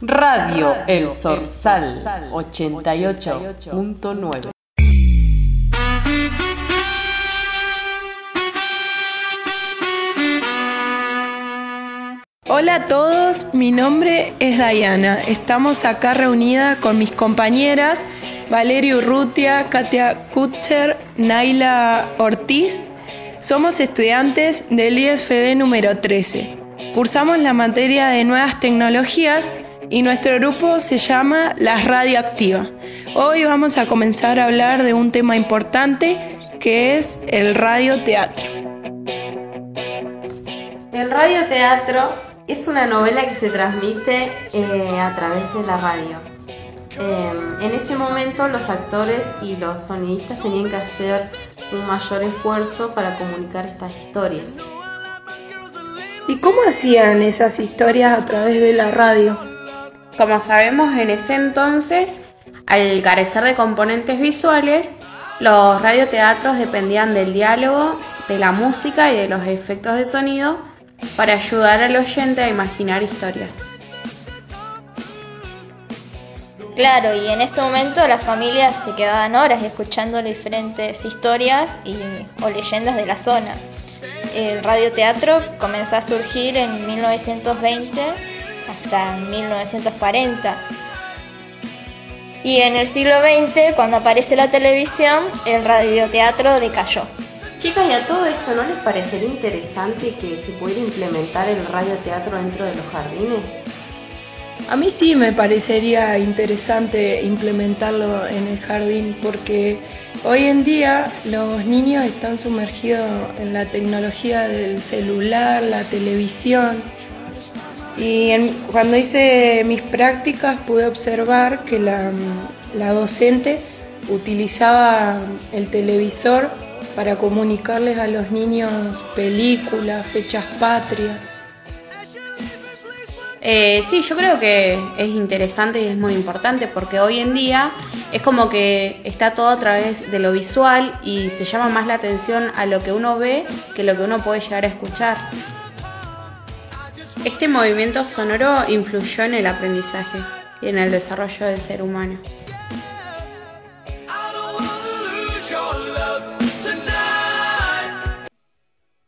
Radio El Sorsal 88.9 Hola a todos, mi nombre es Dayana. Estamos acá reunida con mis compañeras Valerio Urrutia, Katia Kutcher, Naila Ortiz. Somos estudiantes del ISFD número 13. Cursamos la materia de nuevas tecnologías y nuestro grupo se llama Las Radioactiva. Hoy vamos a comenzar a hablar de un tema importante que es el radioteatro. El radioteatro es una novela que se transmite eh, a través de la radio. Eh, en ese momento los actores y los sonidistas tenían que hacer un mayor esfuerzo para comunicar estas historias. ¿Y cómo hacían esas historias a través de la radio? Como sabemos, en ese entonces, al carecer de componentes visuales, los radioteatros dependían del diálogo, de la música y de los efectos de sonido para ayudar al oyente a imaginar historias. Claro, y en ese momento las familias se quedaban horas escuchando diferentes historias y, o leyendas de la zona. El radioteatro comenzó a surgir en 1920 hasta 1940. Y en el siglo XX, cuando aparece la televisión, el radioteatro decayó. Chicas, ¿y a todo esto no les parecería interesante que se pudiera implementar el radioteatro dentro de los jardines? A mí sí me parecería interesante implementarlo en el jardín porque hoy en día los niños están sumergidos en la tecnología del celular, la televisión. Y cuando hice mis prácticas pude observar que la, la docente utilizaba el televisor para comunicarles a los niños películas, fechas patrias. Eh, sí, yo creo que es interesante y es muy importante porque hoy en día es como que está todo a través de lo visual y se llama más la atención a lo que uno ve que lo que uno puede llegar a escuchar. Este movimiento sonoro influyó en el aprendizaje y en el desarrollo del ser humano.